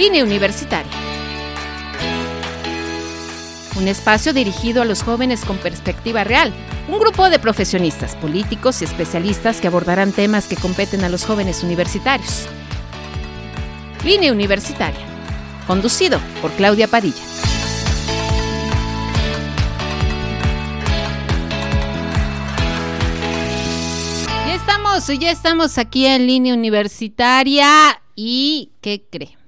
Línea Universitaria. Un espacio dirigido a los jóvenes con perspectiva real. Un grupo de profesionistas, políticos y especialistas que abordarán temas que competen a los jóvenes universitarios. Línea Universitaria. Conducido por Claudia Padilla. Ya estamos, ya estamos aquí en Línea Universitaria. ¿Y qué cree?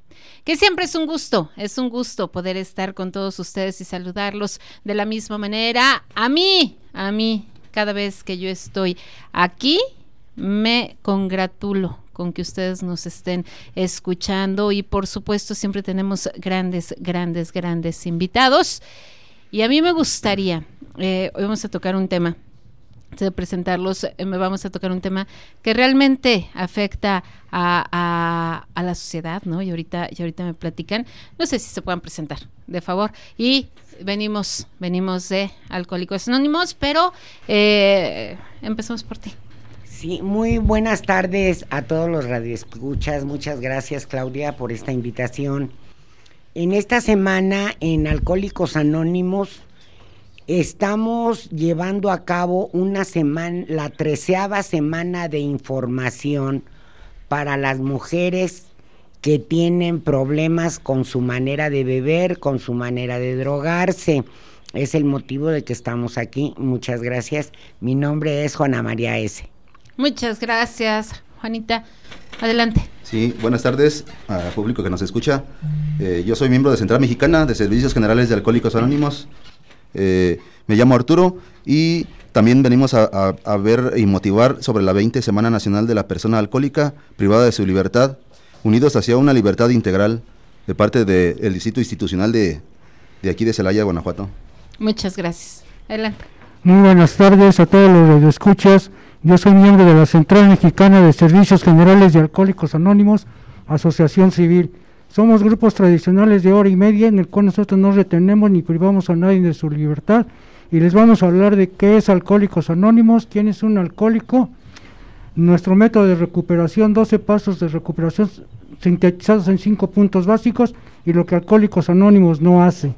Que siempre es un gusto, es un gusto poder estar con todos ustedes y saludarlos de la misma manera. A mí, a mí, cada vez que yo estoy aquí, me congratulo con que ustedes nos estén escuchando y por supuesto siempre tenemos grandes, grandes, grandes invitados. Y a mí me gustaría, eh, hoy vamos a tocar un tema de presentarlos, eh, vamos a tocar un tema que realmente afecta a, la sociedad, ¿no? Y ahorita, y ahorita me platican, no sé si se puedan presentar, de favor. Y venimos, venimos de Alcohólicos Anónimos, pero eh, empezamos por ti. Sí, muy buenas tardes a todos los radioescuchas. Muchas gracias, Claudia, por esta invitación. En esta semana en Alcohólicos Anónimos Estamos llevando a cabo una semana, la treceava semana de información para las mujeres que tienen problemas con su manera de beber, con su manera de drogarse. Es el motivo de que estamos aquí. Muchas gracias. Mi nombre es Juana María S. Muchas gracias, Juanita. Adelante. Sí, buenas tardes al público que nos escucha. Eh, yo soy miembro de Central Mexicana de Servicios Generales de Alcohólicos Anónimos. Eh, me llamo Arturo y también venimos a, ver y motivar sobre la 20 Semana Nacional de la Persona Alcohólica privada de su libertad, unidos hacia una libertad integral de parte del Distrito Institucional de, aquí de Celaya, Guanajuato. Muchas gracias. Adelante. Muy buenas tardes a todos los que escuchas. Yo soy miembro de la Central Mexicana de Servicios Generales de Alcohólicos Anónimos, Asociación Civil. Somos grupos tradicionales de hora y media en el cual nosotros no retenemos ni privamos a nadie de su libertad y les vamos a hablar de qué es Alcohólicos Anónimos, quién es un alcohólico, nuestro método de recuperación, 12 pasos de recuperación sintetizados en 5 puntos básicos y lo que Alcohólicos Anónimos no hace.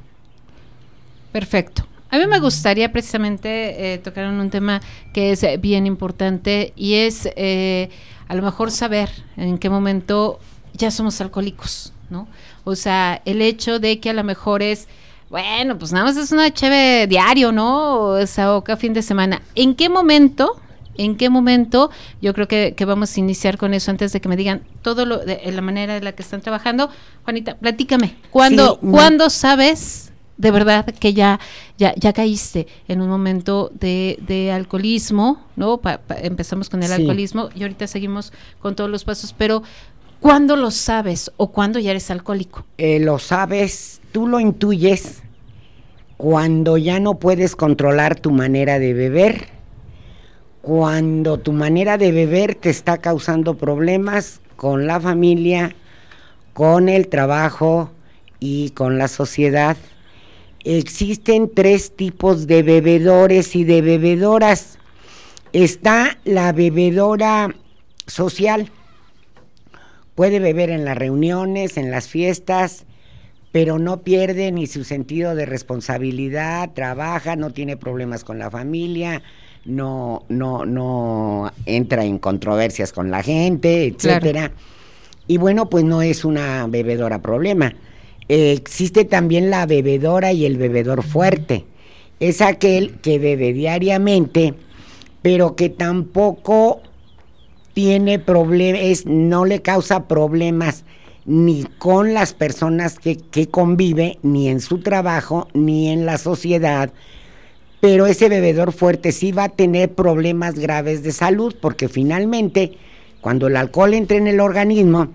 Perfecto. A mí me gustaría precisamente eh, tocar un tema que es bien importante y es eh, a lo mejor saber en qué momento ya somos alcohólicos. ¿No? O sea, el hecho de que a lo mejor es, bueno, pues nada más es una cheve diario, ¿no? O sea, o cada fin de semana. ¿En qué momento? ¿En qué momento? Yo creo que, vamos a iniciar con eso antes de que me digan todo lo de, la manera en la que están trabajando. Juanita, platícame. ¿Cuándo, sabes de verdad que ya, ya, ya caíste en un momento de, de alcoholismo, ¿no? empezamos con el alcoholismo y ahorita seguimos con todos los pasos, pero ¿Cuándo lo sabes o cuándo ya eres alcohólico? Eh, lo sabes, tú lo intuyes cuando ya no puedes controlar tu manera de beber, cuando tu manera de beber te está causando problemas con la familia, con el trabajo y con la sociedad. Existen tres tipos de bebedores y de bebedoras. Está la bebedora social, Puede beber en las reuniones, en las fiestas, pero no pierde ni su sentido de responsabilidad, trabaja, no tiene problemas con la familia, no, no, no entra en controversias con la gente, etcétera. Y bueno, pues no es una bebedora problema. existe también la bebedora y el bebedor fuerte. Es aquel que bebe diariamente, pero que tampoco tiene problemas, no le causa problemas ni con las personas que, que convive, ni en su trabajo, ni en la sociedad. Pero ese bebedor fuerte sí va a tener problemas graves de salud, porque finalmente, cuando el alcohol entra en el organismo,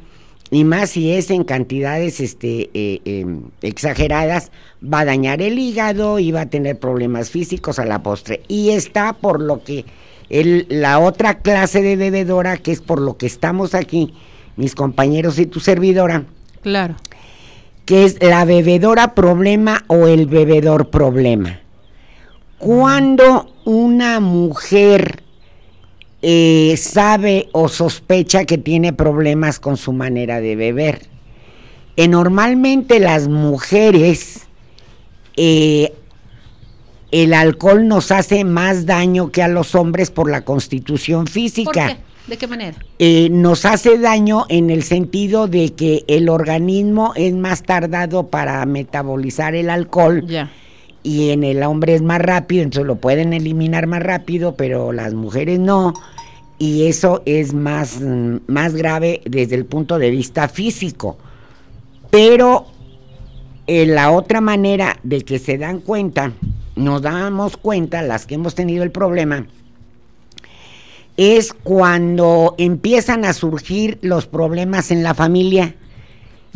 y más si es en cantidades este, eh, em, exageradas, va a dañar el hígado y va a tener problemas físicos a la postre. Y está por lo que el, la otra clase de bebedora, que es por lo que estamos aquí, mis compañeros y tu servidora. Claro. Que es la bebedora problema o el bebedor problema. Cuando una mujer eh, sabe o sospecha que tiene problemas con su manera de beber. Eh, normalmente las mujeres, eh, el alcohol nos hace más daño que a los hombres por la constitución física. ¿Por qué? ¿De qué manera? Eh, nos hace daño en el sentido de que el organismo es más tardado para metabolizar el alcohol Ya. y en el hombre es más rápido, entonces lo pueden eliminar más rápido, pero las mujeres no. Y eso es más, mm, más grave desde el punto de vista físico. Pero eh, la otra manera de que se dan cuenta, nos damos cuenta, las que hemos tenido el problema, es cuando empiezan a surgir los problemas en la familia,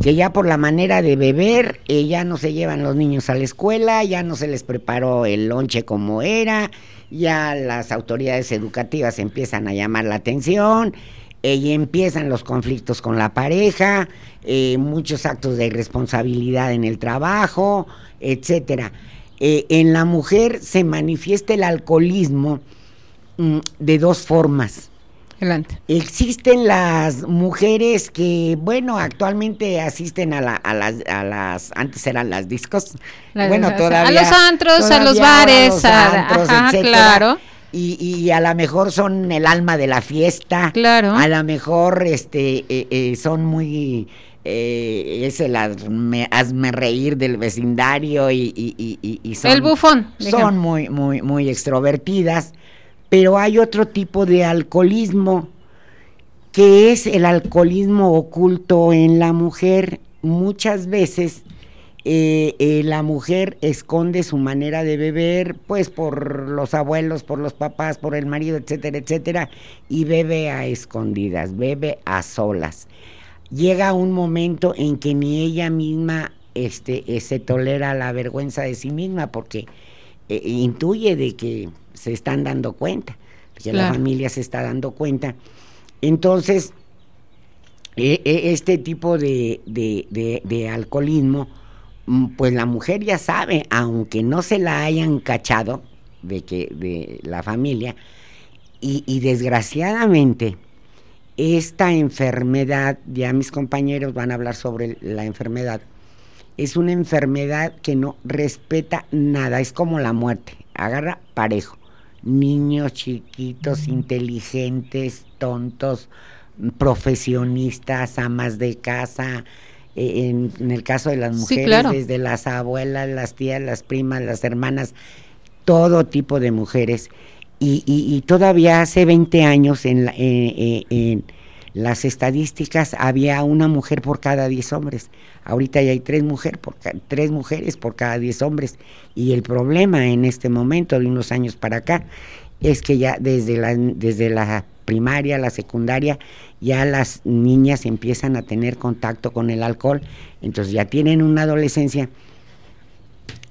que ya por la manera de beber, eh, ya no se llevan los niños a la escuela, ya no se les preparó el lonche como era, ya las autoridades educativas empiezan a llamar la atención, eh, y empiezan los conflictos con la pareja, eh, muchos actos de irresponsabilidad en el trabajo, etcétera. Eh, en la mujer se manifiesta el alcoholismo mm, de dos formas. Adelante. Existen las mujeres que, bueno, actualmente asisten a, la- a las, a las, antes eran las discos, bueno, todavía. a los antros, a los bares, los a- antros, ajá, etcétera. claro. Y, y a lo mejor son el alma de la fiesta. Claro. A lo mejor este, eh, eh, son muy. Eh, es el hazme, hazme reír del vecindario y, y- y- son. El bufón, digamos. Son muy, muy, muy extrovertidas. Pero hay otro tipo de alcoholismo que es el alcoholismo oculto en la mujer. Muchas veces eh, eh, la mujer esconde su manera de beber, pues por los abuelos, por los papás, por el marido, etcétera, etcétera, y bebe a escondidas, bebe a solas. Llega un momento en que ni ella misma este, eh, se tolera la vergüenza de sí misma porque intuye de que se están dando cuenta, que la familia se está dando cuenta. Entonces, este tipo de, de- de- de alcoholismo, pues la mujer ya sabe, aunque no se la hayan cachado de que de la familia, y, y desgraciadamente esta enfermedad, ya mis compañeros van a hablar sobre la enfermedad, es una enfermedad que no respeta nada, es como la muerte, agarra parejo. Niños chiquitos, inteligentes, tontos, profesionistas, amas de casa, en, en el caso de las Sí, mujeres, claro. desde las abuelas, las tías, las primas, las hermanas, todo tipo de mujeres. Y, y- y todavía hace 20 años en, la- eh, eh, en las estadísticas había una mujer por cada 10 hombres. Ahorita ya hay tres, mujer por tres mujeres por cada 10 hombres. Y el problema en este momento, de unos años para acá, es que ya desde la, desde la primaria, la secundaria, ya las niñas empiezan a tener contacto con el alcohol. Entonces ya tienen una adolescencia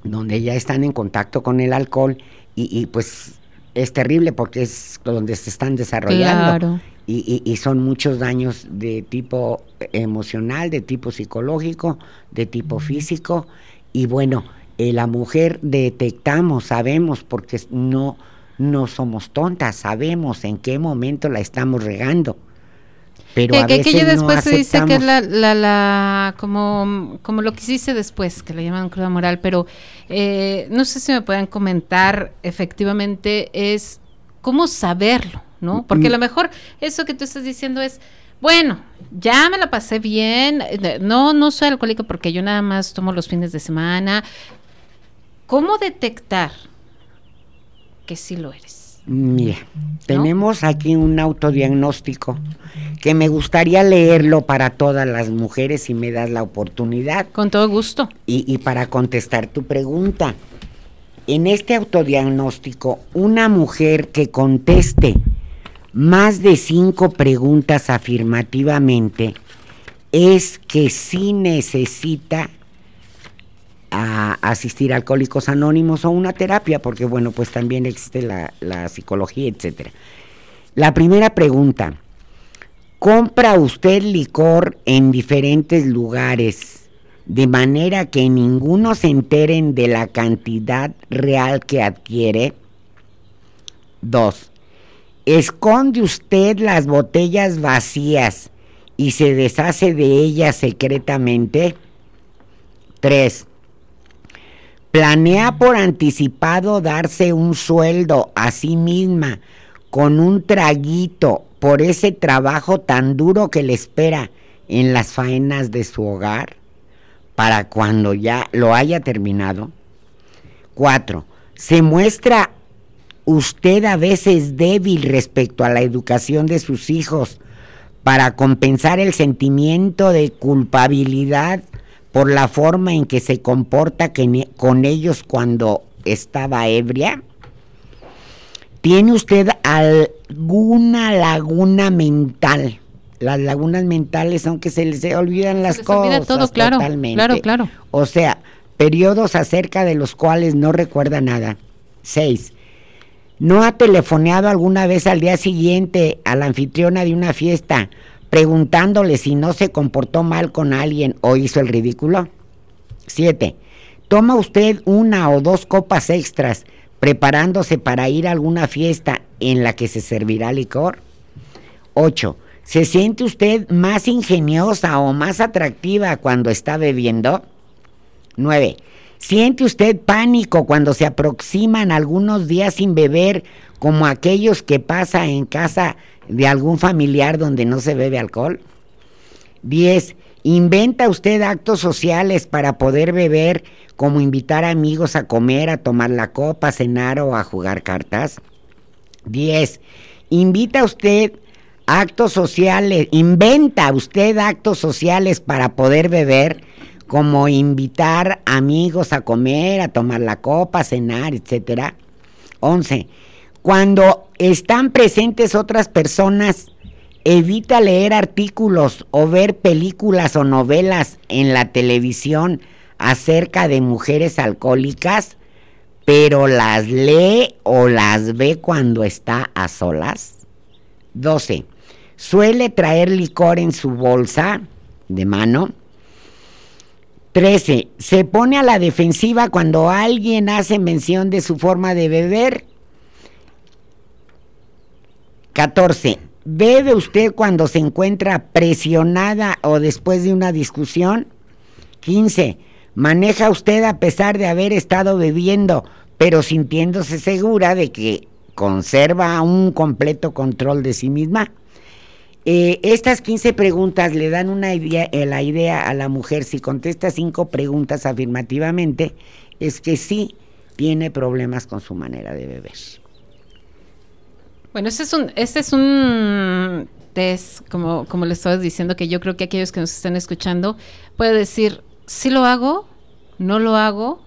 donde ya están en contacto con el alcohol y, y, pues es terrible porque es donde se están desarrollando Claro. y, y- y son muchos daños de tipo emocional, de tipo psicológico, de tipo físico y bueno, eh, la mujer detectamos, sabemos porque no no somos tontas, sabemos en qué momento la estamos regando. Pero Que, a que veces ya no después se dice que es la, la, la- como, como lo que hiciste después, que le llaman cruda moral, pero eh, no sé si me pueden comentar efectivamente es cómo saberlo, ¿no? Porque a lo mejor eso que tú estás diciendo es, bueno, ya me la pasé bien, eh, no, no soy alcohólico porque yo nada más tomo los fines de semana. ¿Cómo detectar que sí lo eres? Mira, tenemos aquí un autodiagnóstico que me gustaría leerlo para todas las mujeres si me das la oportunidad Con todo gusto. y, y para contestar tu pregunta. En este autodiagnóstico, una mujer que conteste más de cinco preguntas afirmativamente es que sí necesita a asistir a Alcohólicos Anónimos o una terapia, porque bueno, pues también existe la, psicología, etcétera. La primera pregunta, ¿compra usted licor en diferentes lugares de manera que ninguno se enteren de la cantidad real que adquiere? Dos, ¿esconde usted las botellas vacías y se deshace de ella secretamente. 3. Planea por anticipado darse un sueldo a sí misma con un traguito por ese trabajo tan duro que le espera en las faenas de su hogar para cuando ya lo haya terminado. 4. Se muestra usted a veces débil respecto a la educación de sus hijos para compensar el sentimiento de culpabilidad por la forma en que se comporta con ellos cuando estaba ebria? ¿Tiene usted alguna laguna mental? Las lagunas mentales, aunque se les olvidan las cosas. Olvida todo, claro, claro, claro. O sea, periodos acerca de los cuales no recuerda nada. Seis, ¿No ha telefoneado alguna vez al día siguiente a la anfitriona de una fiesta preguntándole si no se comportó mal con alguien o hizo el ridículo? 7. ¿Toma usted una o dos copas extras preparándose para ir a alguna fiesta en la que se servirá licor? 8. ¿Se siente usted más ingeniosa o más atractiva cuando está bebiendo? 9. ¿Siente usted pánico cuando se aproximan algunos días sin beber, como aquellos que pasa en casa de algún familiar donde no se bebe alcohol? 10. ¿Inventa usted actos sociales para poder beber, como invitar amigos a comer, a tomar la copa, a cenar o a jugar cartas? 10. ¿Invita usted actos sociales, inventa usted actos sociales para poder beber? como invitar amigos a comer, a tomar la copa, a cenar, etcétera. 11. Cuando están presentes otras personas, evita leer artículos o ver películas o novelas en la televisión acerca de mujeres alcohólicas, pero las lee o las ve cuando está a solas. 12. Suele traer licor en su bolsa de mano. 13. Se pone a la defensiva cuando alguien hace mención de su forma de beber. 14. ¿Bebe usted cuando se encuentra presionada o después de una discusión? 15. ¿Maneja usted a pesar de haber estado bebiendo, pero sintiéndose segura de que conserva un completo control de sí misma? Eh, estas 15 preguntas le dan una idea, eh, la idea a la mujer, si contesta cinco preguntas afirmativamente, es que sí tiene problemas con su manera de beber. Bueno, este es un, este es un test, como, como le estabas diciendo, que yo creo que aquellos que nos están escuchando pueden decir, sí lo hago, no lo hago,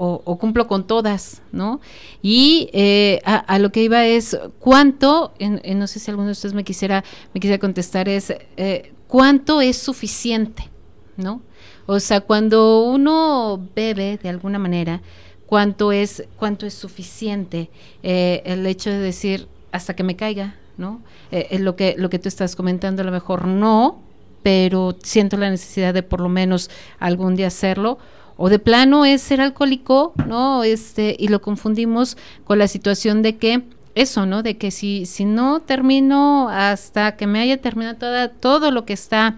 o, cumplo con todas, ¿no? Y eh, a, lo que iba es cuánto, no sé si alguno de ustedes me quisiera, me quisiera contestar, es eh, cuánto es suficiente, ¿no? O sea, cuando uno bebe de alguna manera, cuánto es, cuánto es suficiente eh, el hecho de decir hasta que me caiga, ¿no? es lo que, lo que tú estás comentando, a lo mejor no, pero siento la necesidad de por lo menos algún día hacerlo o de plano es ser alcohólico, ¿no? Este, y lo confundimos con la situación de que eso, ¿no? De que si, si no termino hasta que me haya terminado toda, todo lo que está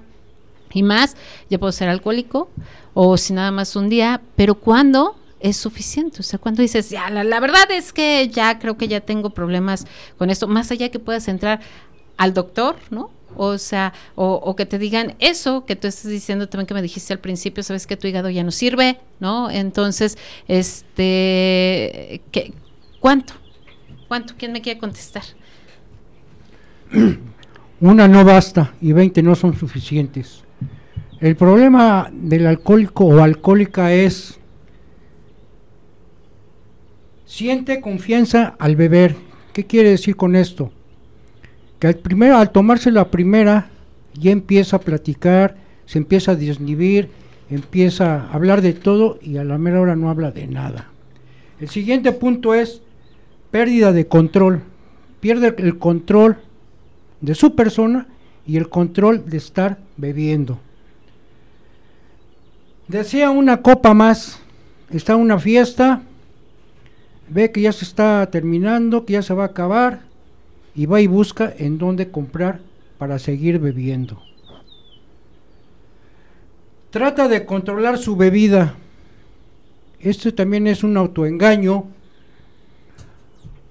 y más, ya puedo ser alcohólico, o si nada más un día, pero ¿cuándo? Es suficiente. O sea, cuando dices, ya, la, verdad es que ya creo que ya tengo problemas con esto, más allá que puedas entrar al doctor, ¿no? O sea, o, que te digan eso que tú estás diciendo también que me dijiste al principio, sabes que tu hígado ya no sirve, ¿no? Entonces, este, ¿qué, ¿cuánto? ¿Cuánto? ¿Quién me quiere contestar? Una no basta y 20 no son suficientes. El problema del alcohólico o alcohólica es siente confianza al beber. ¿Qué quiere decir con esto? que al, primero, al tomarse la primera ya empieza a platicar, se empieza a desnivir, empieza a hablar de todo y a la mera hora no habla de nada. El siguiente punto es pérdida de control. Pierde el control de su persona y el control de estar bebiendo. Desea una copa más, está una fiesta, ve que ya se está terminando, que ya se va a acabar, y va y busca en dónde comprar para seguir bebiendo. Trata de controlar su bebida. Esto también es un autoengaño,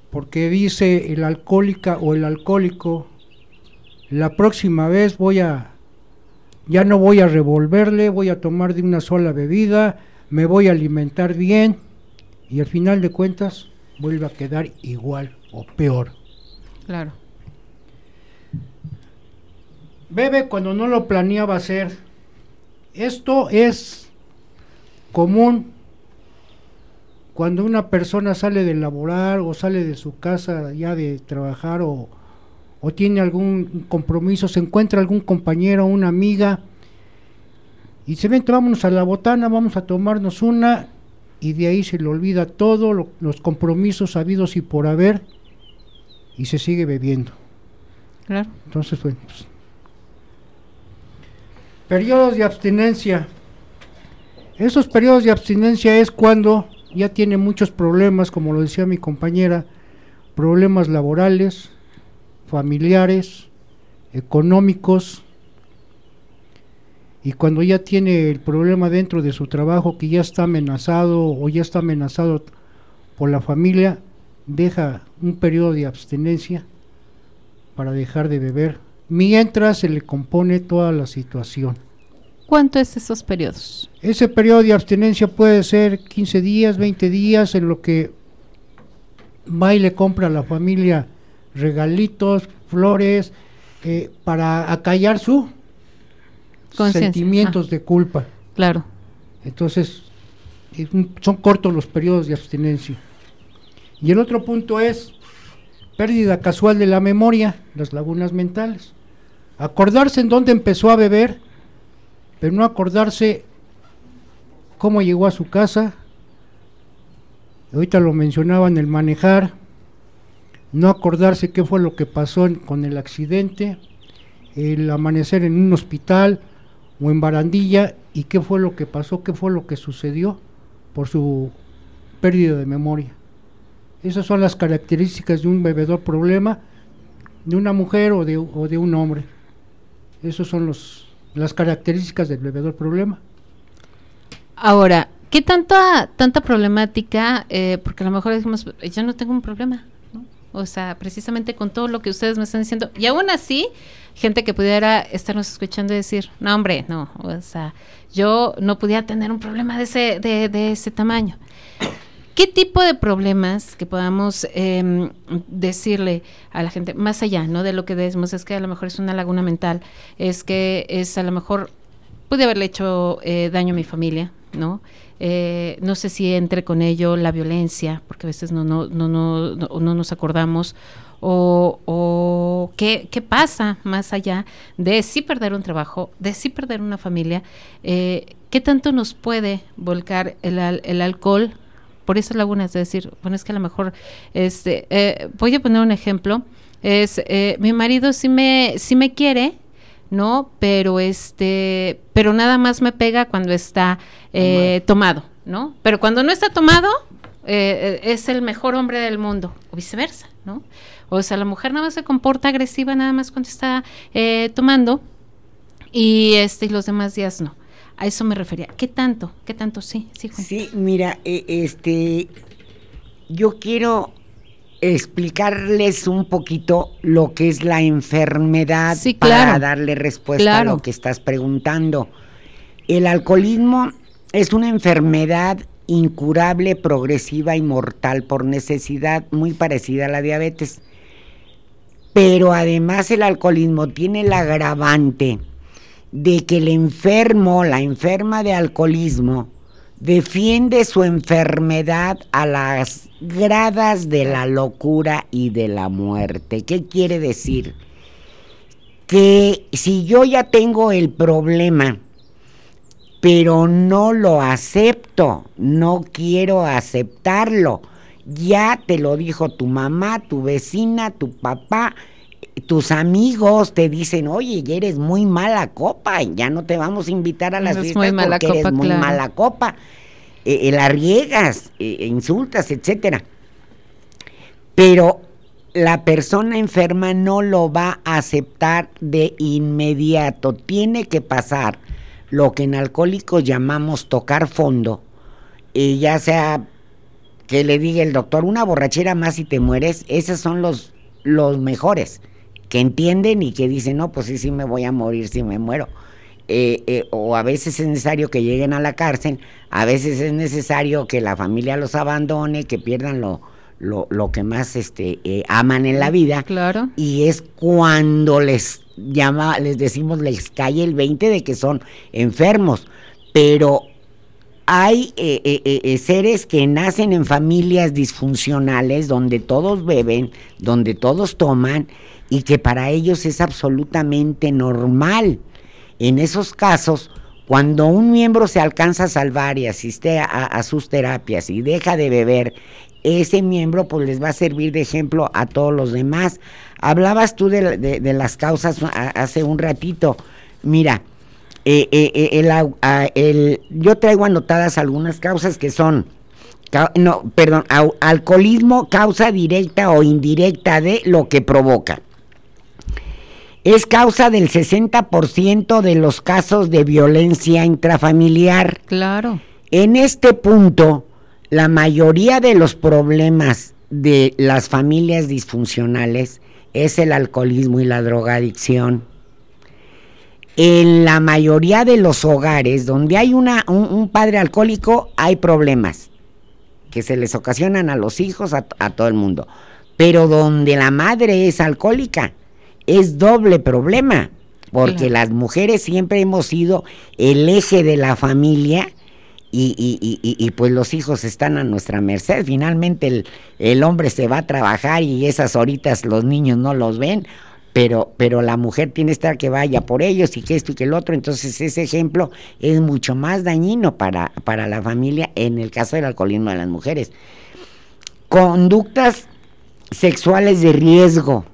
porque dice el alcohólica o el alcohólico, la próxima vez voy a, ya no voy a revolverle, voy a tomar de una sola bebida, me voy a alimentar bien y al final de cuentas vuelve a quedar igual o peor. Claro. Bebe cuando no lo planeaba hacer. Esto es común cuando una persona sale de laborar o sale de su casa ya de trabajar o, o tiene algún compromiso, se encuentra algún compañero o una amiga y se vente, vámonos a la botana, vamos a tomarnos una y de ahí se le olvida todo, lo- los compromisos habidos y por haber y se sigue bebiendo. Claro. Entonces, bueno, pues, periodos de abstinencia. Esos periodos de abstinencia es cuando ya tiene muchos problemas, como lo decía mi compañera, problemas laborales, familiares, económicos, y cuando ya tiene el problema dentro de su trabajo que ya está amenazado o ya está amenazado por la familia, deja un periodo de abstinencia para dejar de beber, mientras se le compone toda la situación. ¿Cuánto es esos periodos? Ese periodo de abstinencia puede ser 15 días, 20 días, en lo que va y le compra a la familia regalitos, flores, eh, para acallar su Sentimientos de culpa. Claro. Entonces, son cortos los periodos de abstinencia. Y el otro punto es pérdida casual de la memoria, las lagunas mentales. Acordarse en dónde empezó a beber, pero no acordarse cómo llegó a su casa. Ahorita lo mencionaban, el manejar, no acordarse qué fue lo que pasó en- con el accidente, el amanecer en un hospital o en barandilla y qué fue lo que pasó, qué fue lo que sucedió por su pérdida de memoria. Esas son las características de un bebedor problema, de una mujer o de, o de un hombre. Esas son los, las características del bebedor problema. Ahora, ¿qué tanta, tanta problemática? eh, porque a lo mejor decimos, yo no tengo un problema. O sea, precisamente con todo lo que ustedes me están diciendo. Y aún así, gente que pudiera estarnos escuchando y decir, no, hombre, no, o sea, yo no pudiera tener un problema de ese, de, ese tamaño. ¿Qué tipo de problemas que podamos em, decirle a la gente, más allá, ¿no? De lo que decimos, es que a lo mejor es una laguna mental, es que es a lo mejor pude haberle hecho eh, daño a mi familia, ¿no? Eh, no sé si entre con ello la violencia, porque a veces no, no, no, no, no, no nos acordamos, o, o qué, qué pasa más allá de sí perder un trabajo, de sí perder una familia, eh, qué tanto nos puede volcar el, el alcohol por esas lagunas, es decir, bueno, es que a lo mejor, este, eh, voy a poner un ejemplo, es, eh, mi marido sí me, sí me quiere, ¿no? Pero este, pero nada más me pega cuando está eh, tomado, ¿no? Pero cuando no está tomado, eh, eh, es el mejor hombre del mundo, o viceversa, ¿no? O sea, la mujer nada más se comporta agresiva nada más cuando está eh, tomando y este y los demás días no. A eso me refería. ¿Qué tanto? ¿Qué tanto? Sí, sí, Juan. Sí, mira, eh, este, yo quiero explicarles un poquito lo que es la enfermedad Sí, para claro. darle respuesta Claro. a lo que estás preguntando. El alcoholismo es una enfermedad incurable, progresiva y mortal por necesidad, muy parecida a la diabetes. Pero además el alcoholismo tiene el agravante de que el enfermo, la enferma de alcoholismo, defiende su enfermedad a las gradas de la locura y de la muerte. ¿Qué quiere decir? Que si yo ya tengo el problema, pero no lo acepto, no quiero aceptarlo, ya te lo dijo tu mamá, tu vecina, tu papá, tus amigos te dicen, oye, ya eres muy mala copa, ya no te vamos a invitar a las Eres fiestas porque copa, eres muy claro. mala copa, eh, eh, la riegas, eh, insultas, etcétera. Pero la persona enferma no lo va a aceptar de inmediato, tiene que pasar lo que en alcohólicos llamamos tocar fondo, y ya sea que le diga el doctor una borrachera más y te mueres, esos son los, los mejores, que entienden y que dicen, no, pues sí, sí me voy a morir si me muero. Eh, eh, o a veces es necesario que lleguen a la cárcel, a veces es necesario que la familia los abandone, que pierdan lo, lo, lo que más este, eh, aman en la vida. Claro. Y es cuando les llama, les decimos, les cae el 20 de que son enfermos. Pero hay eh, eh, eh, seres que nacen en familias disfuncionales donde todos beben, donde todos toman y que para ellos es absolutamente normal. En esos casos, cuando un miembro se alcanza a salvar y asiste a, sus terapias y deja de beber, ese miembro pues les va a servir de ejemplo a todos los demás. Hablabas tú de las causas hace un ratito. Mira, eh, eh, eh, el, yo traigo anotadas algunas causas que son, no, perdón, alcoholismo, causa directa o indirecta de lo que provoca. Es causa del 60% de los casos de violencia intrafamiliar. Claro. En este punto, la mayoría de los problemas de las familias disfuncionales es el alcoholismo y la drogadicción en la mayoría de los hogares donde hay una, un, padre alcohólico hay problemas que se les ocasionan a los hijos, a, todo el mundo. Pero donde la madre es alcohólica, es doble problema, porque las mujeres siempre hemos sido el eje de la familia y, y, pues los hijos están a nuestra merced. Finalmente el, el hombre se va a trabajar y esas horitas los niños no los ven pero, pero la mujer tiene que estar que vaya por ellos y que esto y que el otro, entonces ese ejemplo es mucho más dañino para, para la familia en el caso del alcoholismo de las mujeres. Conductas sexuales de riesgo.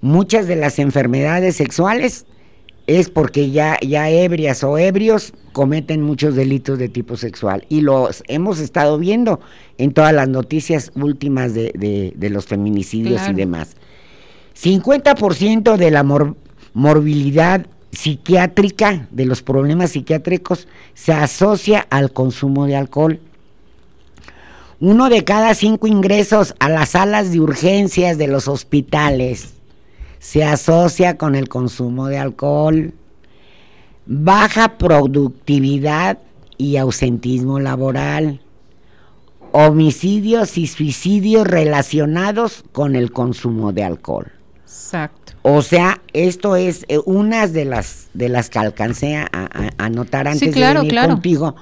Muchas de las enfermedades sexuales es porque ya, ya ebrias o ebrios cometen muchos delitos de tipo sexual. Y los hemos estado viendo en todas las noticias últimas de, los feminicidios y demás. 50% de la morbilidad psiquiátrica, de los problemas psiquiátricos, se asocia al consumo de alcohol. Uno de cada cinco ingresos a las salas de urgencias de los hospitales se asocia con el consumo de alcohol. Baja productividad y ausentismo laboral. Homicidios y suicidios relacionados con el consumo de alcohol. Exacto. O sea, esto es eh, una de las de las que alcancé a, anotar antes de venir contigo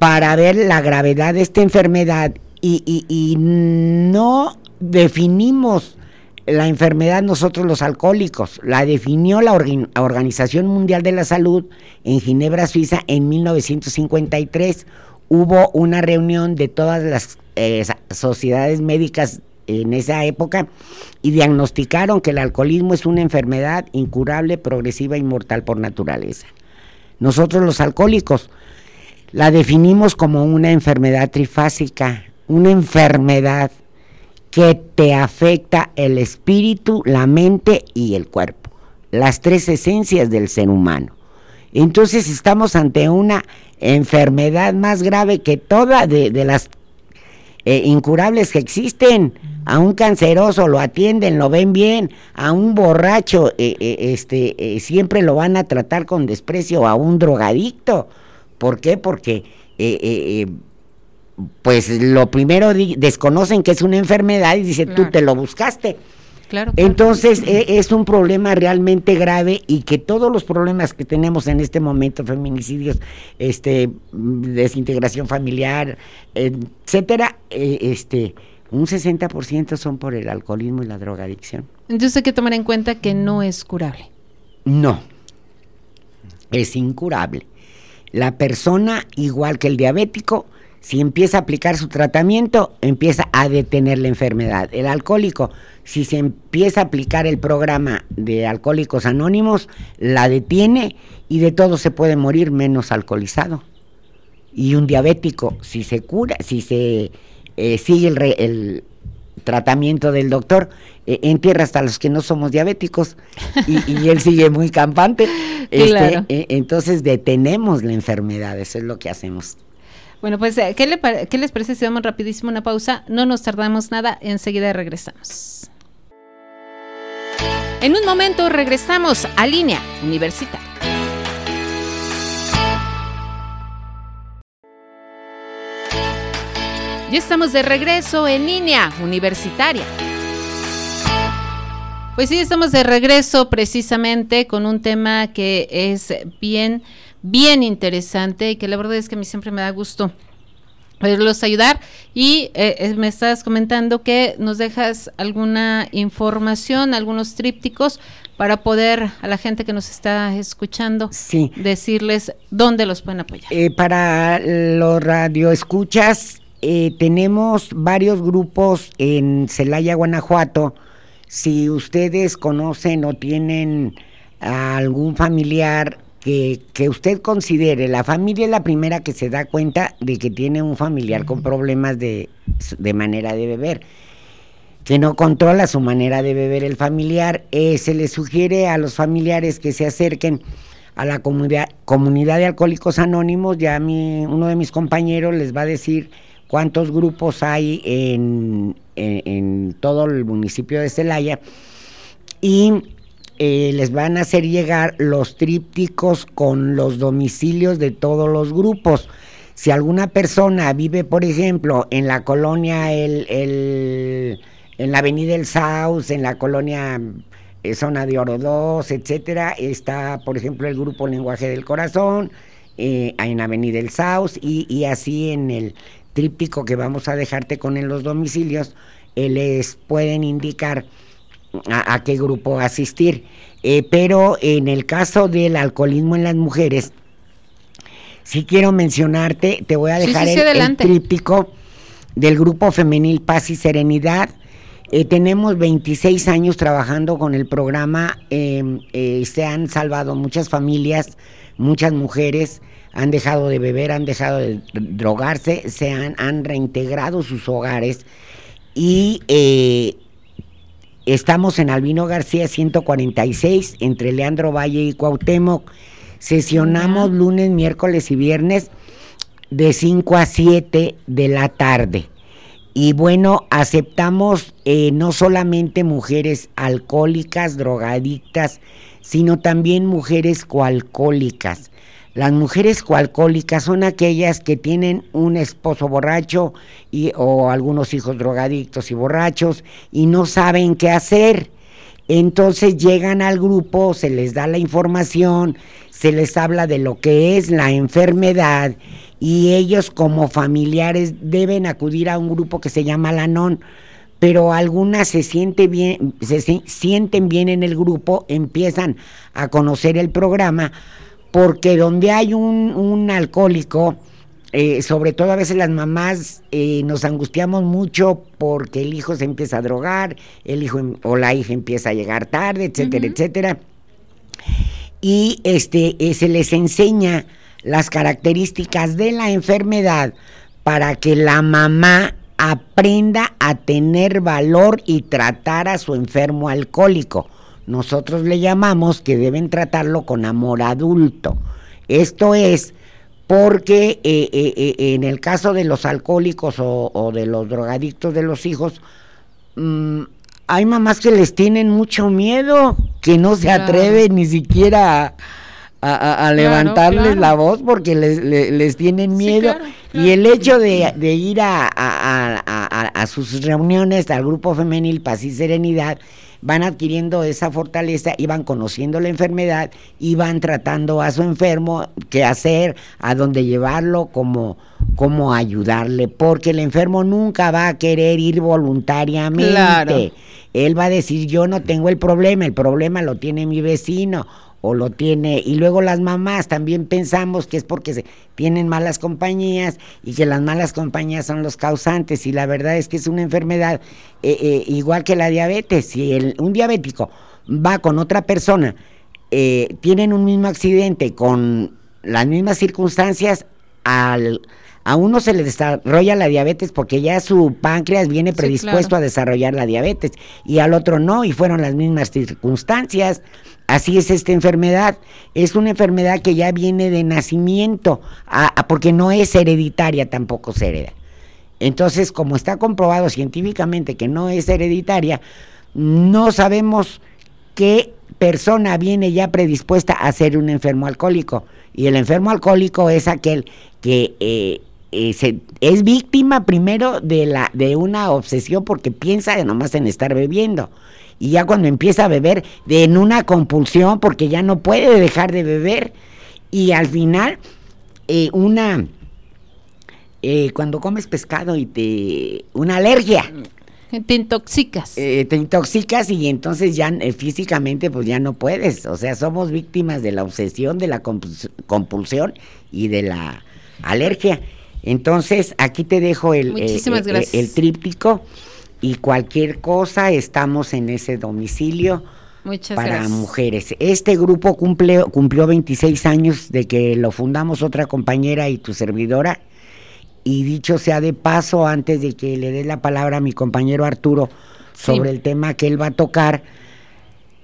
para ver la gravedad de esta enfermedad y, no definimos la enfermedad nosotros los alcohólicos, la definió la Organización Mundial de la Salud en Ginebra, Suiza, en 1953. Hubo una reunión de todas las eh, sociedades médicas en esa época y diagnosticaron que el alcoholismo es una enfermedad incurable, progresiva y mortal por naturaleza. Nosotros los alcohólicos la definimos como una enfermedad trifásica, una enfermedad que te afecta el espíritu, la mente y el cuerpo, las tres esencias del ser humano. Entonces estamos ante una enfermedad más grave que toda de, las eh, incurables que existen. A un canceroso lo atienden, lo ven bien, a un borracho eh, eh, este, siempre lo van a tratar con desprecio, a un drogadicto. ¿Por qué? Porque pues lo primero desconocen que es una enfermedad y dicen, tú te lo buscaste. Entonces e, es un problema realmente grave y que todos los problemas que tenemos en este momento, feminicidios, este, desintegración familiar, etcétera, e, este, un 60% son por el alcoholismo y la drogadicción. Entonces hay que tomar en cuenta que no es curable. No, es incurable. La persona, igual que el diabético, si empieza a aplicar su tratamiento, empieza a detener la enfermedad. El alcohólico, si se empieza a aplicar el programa de Alcohólicos Anónimos, la detiene y de todo se puede morir menos alcoholizado. Y un diabético, si se cura, si se eh, sigue el, tratamiento del doctor, eh, entierra hasta los que no somos diabéticos y, él sigue muy campante. Este, eh, entonces detenemos la enfermedad, eso es lo que hacemos. Bueno, pues, eh, ¿qué, ¿qué les parece si damos rapidísimo una pausa? No nos tardamos nada, enseguida regresamos. En un momento regresamos a línea universitaria. Ya estamos de regreso en línea universitaria. Pues sí, estamos de regreso precisamente con un tema que es bien, bien interesante y que la verdad es que a mí siempre me da gusto poderlos ayudar. Y eh, me estás comentando que nos dejas alguna información, algunos trípticos para poder a la gente que nos está escuchando decirles dónde los pueden apoyar. Eh, para los radioescuchas eh, tenemos varios grupos en Celaya, Guanajuato. Si ustedes conocen o tienen algún familiar que, usted considere, la familia es la primera que se da cuenta de que tiene un familiar con problemas de, manera de beber, que no controla su manera de beber el familiar. Eh, se le sugiere a los familiares que se acerquen a la comunidad, comunidad de alcohólicos anónimos, ya mi, uno de mis compañeros les va a decir cuántos grupos hay en, todo el municipio de Celaya. Y eh, les van a hacer llegar los trípticos con los domicilios de todos los grupos. Si alguna persona vive, por ejemplo, en la colonia, el, en la avenida El Saus, en la colonia eh, Zona de Oro 2, etcétera, está, por ejemplo, el grupo Lenguaje del Corazón, eh, en Avenida El Saus y, y, así en el tríptico que vamos a dejarte con en los domicilios, eh, les pueden indicar a, qué grupo asistir. Eh, pero en el caso del alcoholismo en las mujeres, si quiero mencionarte, te voy a dejar el, tríptico del grupo femenil Paz y Serenidad. Eh, tenemos 26 años trabajando con el programa, em, se han salvado muchas familias, muchas mujeres, han dejado de beber, han dejado de drogarse, se han, han reintegrado sus hogares y eh, estamos en Albino García 146 entre Leandro Valle y Cuauhtémoc. Sesionamos lunes, miércoles y viernes de 5 a 7 de la tarde. Y bueno, aceptamos eh, no solamente mujeres alcohólicas, drogadictas, sino también mujeres coalcohólicas. Las mujeres coalcohólicas son aquellas que tienen un esposo borracho y, o algunos hijos drogadictos y borrachos y no saben qué hacer. Entonces llegan al grupo, se les da la información, se les habla de lo que es la enfermedad y ellos como familiares deben acudir a un grupo que se llama Lanón pero algunas se, siente bien, se sienten bien en el grupo, empiezan a conocer el programa, porque donde hay un, alcohólico, eh, sobre todo a veces las mamás eh, nos angustiamos mucho porque el hijo se empieza a drogar, el hijo em, o la hija empieza a llegar tarde, etcétera, etcétera. Y este, eh, se les enseña las características de la enfermedad para que la mamá aprenda a tener valor y tratar a su enfermo alcohólico nosotros le llamamos que deben tratarlo con amor adulto. Esto es porque eh, eh, eh, en el caso de los alcohólicos o, de los drogadictos de los hijos, mm, hay mamás que les tienen mucho miedo, que no se atreven ni siquiera a, levantarles la voz porque les, tienen miedo. Y el hecho de, ir a, sus reuniones al grupo femenil Paz y Serenidad, van adquiriendo esa fortaleza y van conociendo la enfermedad y van tratando a su enfermo qué hacer, a dónde llevarlo, cómo, cómo ayudarle, porque el enfermo nunca va a querer ir voluntariamente. Él va a decir, yo no tengo el problema, el problema lo tiene mi vecino o lo tiene y luego las mamás también pensamos que es porque se, tienen malas compañías y que las malas compañías son los causantes y la verdad es que es una enfermedad eh, eh, igual que la diabetes si el, un diabético va con otra persona tienen un mismo accidente con las mismas circunstancias al A uno se le desarrolla la diabetes porque ya su páncreas viene Sí, predispuesto claro. a desarrollar la diabetes y al otro no, y fueron las mismas circunstancias. Así es esta enfermedad. Es una enfermedad que ya viene de nacimiento, a- porque no es hereditaria, tampoco se hereda. Entonces, como está comprobado científicamente que no es hereditaria, no sabemos qué persona viene ya predispuesta a ser un enfermo alcohólico. Y el enfermo alcohólico es aquel que eh, eh, se- es víctima primero de, la, de una obsesión porque piensa nomás en estar bebiendo. Y ya cuando empieza a beber, de, en una compulsión porque ya no puede dejar de beber. Y al final, eh, una eh, cuando comes pescado y te una alergia Te intoxicas. eh, te intoxicas y entonces ya eh, físicamente pues ya no puedes o sea somos víctimas de la obsesión de la compuls- compulsión y de la alergia entonces aquí te dejo el Muchísimas gracias. el tríptico y cualquier cosa estamos en ese domicilio Muchas para gracias. mujeres. Este grupo cumple, cumplió 26 años de que lo fundamos otra compañera y tu servidora. Y dicho sea de paso, antes de que le dé la palabra a mi compañero Arturo sobre Sí. el tema que él va a tocar,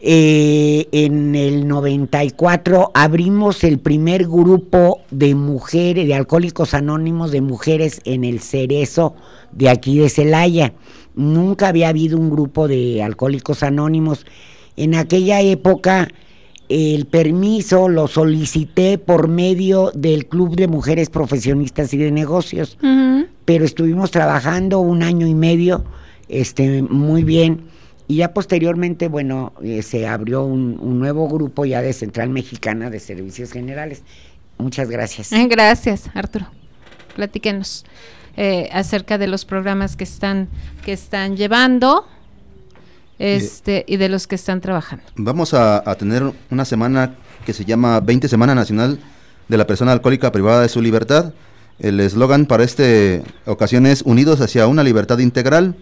eh, en el 94 abrimos el primer grupo de mujeres, de alcohólicos anónimos de mujeres en el Cerezo de aquí de Celaya. Nunca había habido un grupo de alcohólicos anónimos. En aquella época el permiso lo solicité por medio del Club de Mujeres Profesionistas y de Negocios pero estuvimos trabajando un año y medio, este, muy bien, y ya posteriormente, bueno, eh, se abrió un, un nuevo grupo ya de Central Mexicana de Servicios Generales. Muchas gracias. Eh, Gracias, Arturo. Platíquenos eh, acerca de los programas que están que están llevando este y de los que están trabajando. Vamos a, a tener una semana que se llama 20 Semana Nacional de la Persona Alcohólica Privada de su Libertad. El eslogan para esta ocasión es Unidos hacia una libertad integral.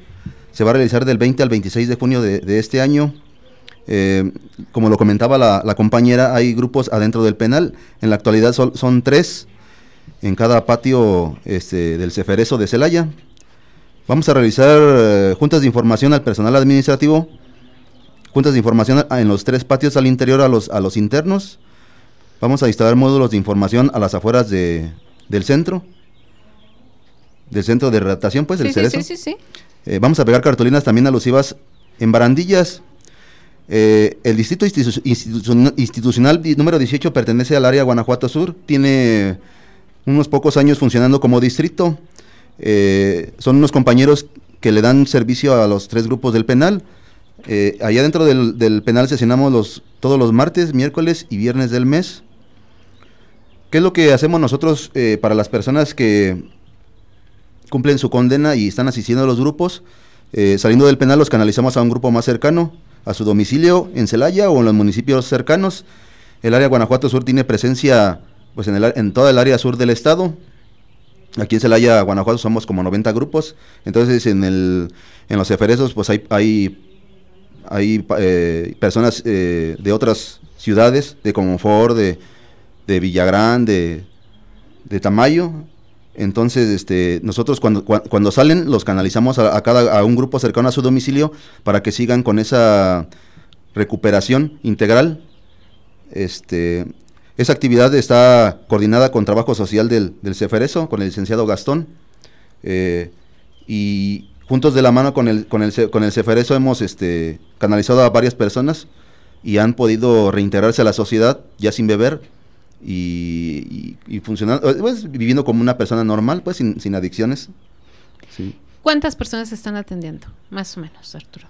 Se va a realizar del 20 al 26 de junio de, este año. Eh, como lo comentaba la, compañera, hay grupos adentro del penal. En la actualidad son, tres en cada patio este, del Ceferezo de Celaya. Vamos a realizar eh, juntas de información al personal administrativo, juntas de información en los tres patios al interior a los, internos. Vamos a instalar módulos de información a las afueras de, del centro, del centro de redactación, pues, del sí, sí, Cerezo. sí, sí, sí. Eh, vamos a pegar cartulinas también alusivas en barandillas. Eh, el distrito institu- institucion- institucional número 18 pertenece al área Guanajuato Sur. Tiene unos pocos años funcionando como distrito. Eh, son unos compañeros que le dan servicio a los tres grupos del penal. Eh, allá dentro del, del penal sesionamos los, todos los martes, miércoles y viernes del mes. ¿Qué es lo que hacemos nosotros eh, para las personas que cumplen su condena y están asistiendo a los grupos? Eh, saliendo del penal los canalizamos a un grupo más cercano, a su domicilio en Celaya o en los municipios cercanos. El área Guanajuato Sur tiene presencia pues en, el, en toda el área sur del estado. Aquí en Celaya, Guanajuato, somos como 90 grupos. Entonces, en, el, en los eferesos, pues hay, hay, hay eh, personas eh, de otras ciudades, de Comonfort, de, de Villagrán, de, de Tamayo. Entonces, este, nosotros cuando, cua- cuando salen, los canalizamos a, cada, a un grupo cercano a su domicilio para que sigan con esa recuperación integral. Este, esa actividad está coordinada con trabajo social del, del Ceferezo, con el licenciado Gastón. eh, y juntos de la mano con el, con el, con el Ceferezo hemos este, canalizado a varias personas y han podido reintegrarse a la sociedad ya sin beber y, y, y funcionando, eh, pues, viviendo como una persona normal, pues sin, sin adicciones. Sí. ¿Cuántas personas están atendiendo? Más o menos, Arturo.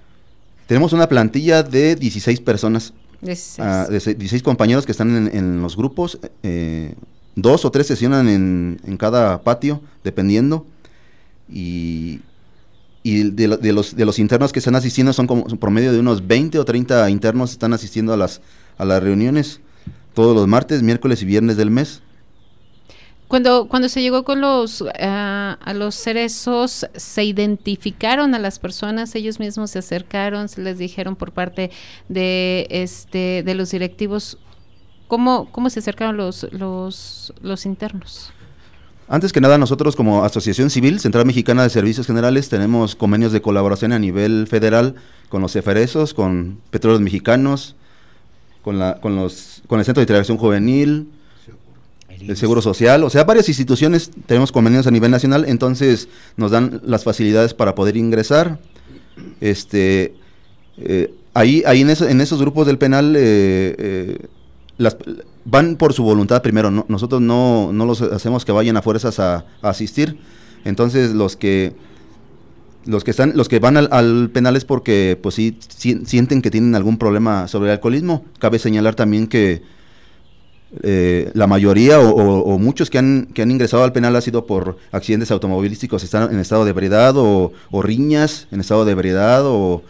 Tenemos una plantilla de 16 personas. 16. Ah, de se- 16 compañeros que están en, en los grupos, eh, dos o tres sesionan en, en cada patio, dependiendo, y, y de, lo- de los, de los internos que están asistiendo son como son promedio de unos 20 o 30 internos están asistiendo a las, a las reuniones todos los martes, miércoles y viernes del mes. Cuando, cuando se llegó con los ah, a los cerezos, se identificaron a las personas, ellos mismos se acercaron, se les dijeron por parte de este de los directivos cómo, cómo se acercaron los, los, los internos. Antes que nada, nosotros como Asociación Civil Central Mexicana de Servicios Generales tenemos convenios de colaboración a nivel federal con los EFERESOS, con Petróleos Mexicanos, con, la, con, los, con el Centro de Integración Juvenil, el Seguro Social, o sea, varias instituciones tenemos convenios a nivel nacional, entonces nos dan las facilidades para poder ingresar. Este, eh, ahí, ahí en, en, esos grupos del penal eh, eh, las, van por su voluntad primero, nosotros no, no, los hacemos que vayan a fuerzas a, asistir, entonces los que los que están los que van al, penal es porque pues sí, sienten que tienen algún problema sobre el alcoholismo cabe señalar también que eh, la mayoría o, muchos que han, que han ingresado al penal ha sido por accidentes automovilísticos, están en estado de ebriedad o, riñas en estado de ebriedad o,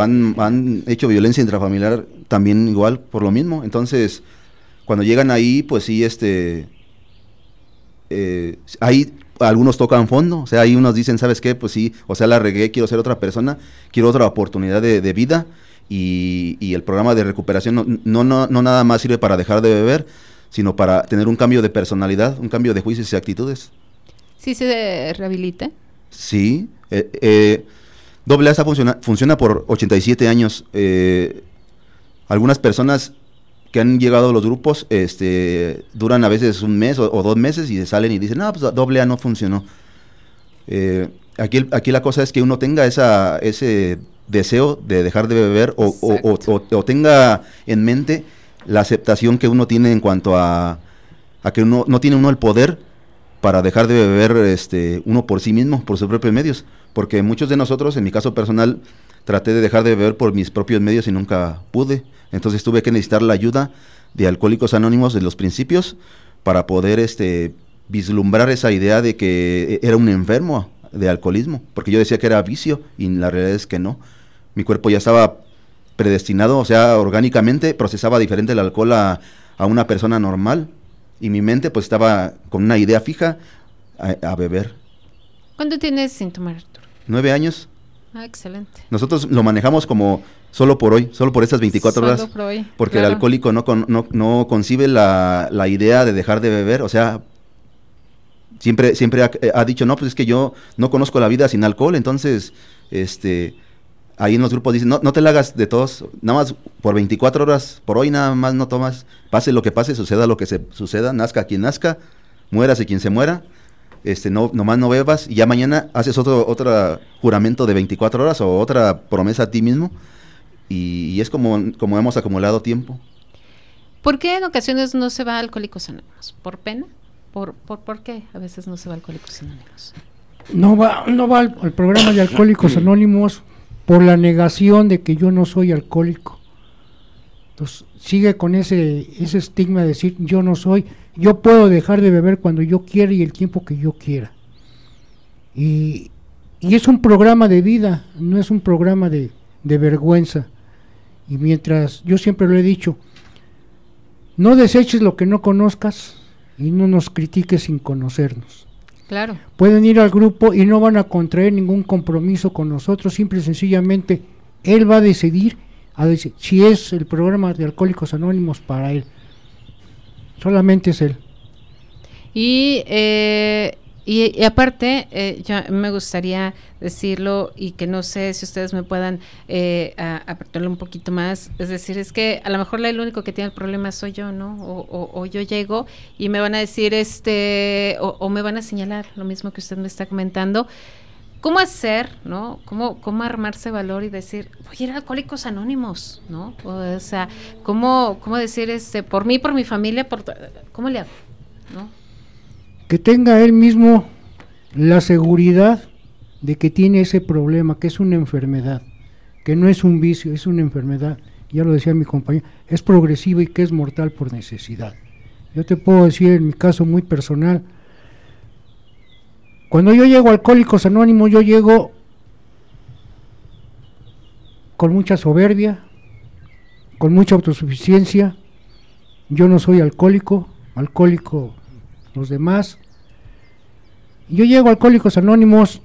han, han, hecho violencia intrafamiliar también igual por lo mismo. Entonces, cuando llegan ahí, pues sí, este, eh, ahí algunos tocan fondo, o sea, ahí unos dicen, ¿sabes qué? Pues sí, o sea, la regué, quiero ser otra persona, quiero otra oportunidad de, de vida y, el programa de recuperación no, no, no, nada más sirve para dejar de beber, sino para tener un cambio de personalidad, un cambio de juicios y actitudes. ¿Sí se rehabilita? Sí. Eh, eh, doble A funciona, funciona por 87 años. Eh, algunas personas que han llegado a los grupos este, duran a veces un mes o, dos meses y salen y dicen, no, pues doble A no funcionó. aquí, aquí la cosa es que uno tenga esa, ese deseo de dejar de beber o, tenga en mente la aceptación que uno tiene en cuanto a, a, que uno no tiene uno el poder para dejar de beber este uno por sí mismo, por sus propios medios, porque muchos de nosotros, en mi caso personal, traté de dejar de beber por mis propios medios y nunca pude. Entonces tuve que necesitar la ayuda de Alcohólicos Anónimos de los principios para poder este vislumbrar esa idea de que era un enfermo de alcoholismo, porque yo decía que era vicio y la realidad es que no mi cuerpo ya estaba predestinado, o sea, orgánicamente procesaba diferente el alcohol a, una persona normal y mi mente pues estaba con una idea fija a, beber. ¿Cuándo tienes síntomas, Arturo? Nueve años. Ah, excelente. Nosotros lo manejamos como solo por hoy, solo por estas 24 solo horas. Por hoy, porque el alcohólico no, no, no concibe la, la, idea de dejar de beber, o sea, siempre, siempre ha, ha, dicho, no, pues es que yo no conozco la vida sin alcohol, entonces, este, ahí en los grupos dicen, no, no te la hagas de todos, nada más por 24 horas, por hoy nada más no tomas, pase lo que pase, suceda lo que se suceda, nazca quien nazca, muérase quien se muera, este, no, nomás no bebas, y ya mañana haces otro, otro juramento de 24 horas o otra promesa a ti mismo, y, es como, como hemos acumulado tiempo. ¿Por qué en ocasiones no se va a Alcohólicos Anónimos? ¿Por pena? ¿Por, por, por qué a veces no se va a Alcohólicos Anónimos? No va, no va al programa de Alcohólicos Anónimos por la negación de que yo no soy alcohólico. Entonces sigue con ese, ese estigma de decir yo no soy, yo puedo dejar de beber cuando yo quiera y el tiempo que yo quiera. Y, y es un programa de vida, no es un programa de, de vergüenza. Y mientras, yo siempre lo he dicho, no deseches lo que no conozcas y no nos critiques sin conocernos. Claro. Pueden ir al grupo y no van a contraer ningún compromiso con nosotros, simple y sencillamente él va a decidir a decir, si es el programa de Alcohólicos Anónimos para él. Solamente es él. Y eh, y, aparte, eh, yo me gustaría decirlo y que no sé si ustedes me puedan eh, apretarlo un poquito más. Es decir, es que a lo mejor el único que tiene el problema soy yo, ¿no? O, yo llego y me van a decir, este, o, me van a señalar lo mismo que usted me está comentando. ¿Cómo hacer, no? ¿Cómo, cómo armarse valor y decir, voy a ir a Alcohólicos Anónimos, ¿no? O sea, ¿cómo, cómo decir, este, por mí, por mi familia, por, ¿cómo le hago, no? Que tenga él mismo la seguridad de que tiene ese problema, que es una enfermedad, que no es un vicio, es una enfermedad, ya lo decía mi compañero, es progresiva y que es mortal por necesidad. Yo te puedo decir en mi caso muy personal, cuando yo llego a Alcohólicos Anónimos, yo llego con mucha soberbia, con mucha autosuficiencia, yo no soy alcohólico, alcohólico los demás. Yo llego a Alcohólicos Anónimos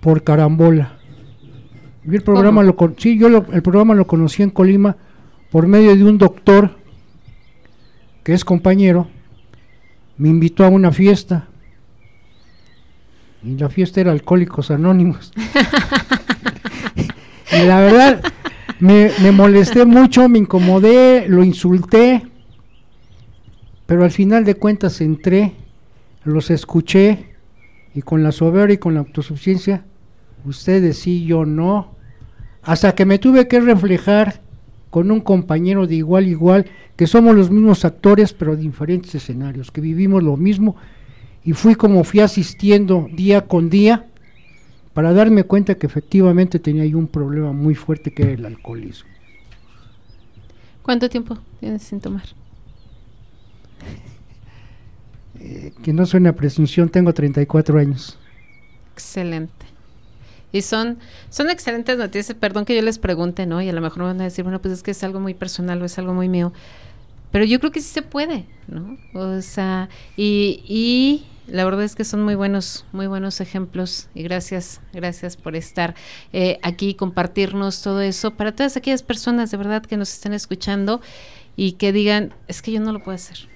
por carambola. Yo el programa lo sí, yo el programa lo conocí en Colima por medio de un doctor que es compañero. Me invitó a una fiesta y la fiesta era Alcohólicos Anónimos. y la verdad, me, me molesté mucho, me incomodé, lo insulté, pero al final de cuentas entré, los escuché y con la soberbia y con la autosuficiencia, ustedes sí, yo no, hasta que me tuve que reflejar con un compañero de igual igual, que somos los mismos actores pero de diferentes escenarios, que vivimos lo mismo y fui como fui asistiendo día con día para darme cuenta que efectivamente tenía yo un problema muy fuerte que era el alcoholismo. ¿Cuánto tiempo tienes sin tomar? Eh, que no suena presunción, tengo 34 años. Excelente. Y son, son excelentes noticias, perdón que yo les pregunte, ¿no? Y a lo mejor me van a decir, bueno, pues es que es algo muy personal o es algo muy mío. Pero yo creo que sí se puede, ¿no? O sea, y, y la verdad es que son muy buenos, muy buenos ejemplos y gracias, gracias por estar eh, aquí y compartirnos todo eso para todas aquellas personas de verdad que nos estén escuchando y que digan, es que yo no lo puedo hacer,